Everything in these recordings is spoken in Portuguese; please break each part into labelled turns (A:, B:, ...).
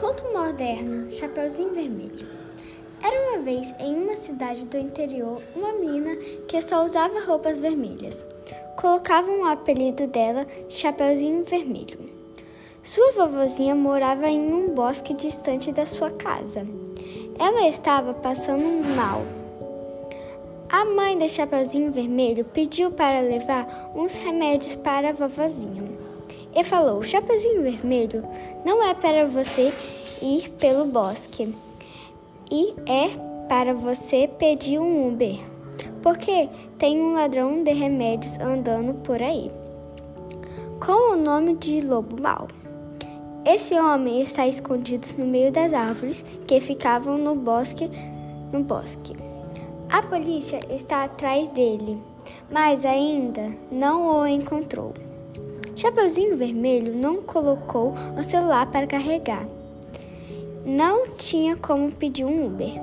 A: Conto moderno, Chapeuzinho Vermelho. Era uma vez em uma cidade do interior uma menina que só usava roupas vermelhas. Colocavam o apelido dela Chapeuzinho Vermelho. Sua vovozinha morava em um bosque distante da sua casa. Ela estava passando mal. A mãe da Chapeuzinho Vermelho pediu para levar uns remédios para a vovozinha e falou: Chapeuzinho Vermelho, não é para você ir pelo bosque, e é para você pedir um Uber, porque tem um ladrão de remédios andando por aí, com o nome de Lobo Mal. Esse homem está escondido no meio das árvores que ficavam no bosque, no bosque. A polícia está atrás dele, mas ainda não o encontrou. Chapeuzinho Vermelho não colocou o celular para carregar. Não tinha como pedir um Uber.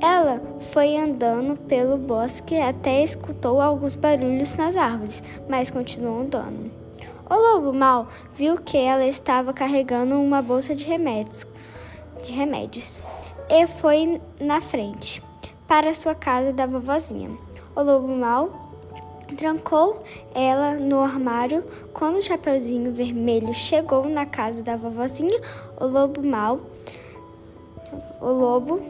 A: Ela foi andando pelo bosque até escutou alguns barulhos nas árvores, mas continuou andando. O lobo mal viu que ela estava carregando uma bolsa de remédios, de remédios e foi na frente para sua casa da vovozinha. O lobo mal Trancou ela no armário. Quando o Chapeuzinho Vermelho chegou na casa da vovozinha, o lobo mal, o lobo,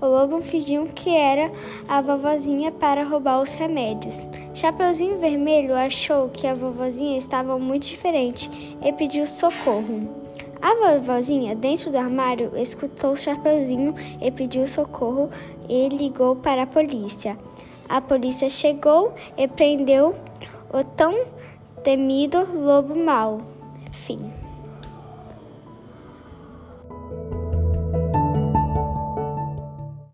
A: o lobo fingiu que era a vovozinha para roubar os remédios. Chapeuzinho Vermelho achou que a vovozinha estava muito diferente e pediu socorro. A vovozinha, dentro do armário, escutou o Chapeuzinho e pediu socorro e ligou para a polícia. A polícia chegou e prendeu o tão temido lobo mau. Fim.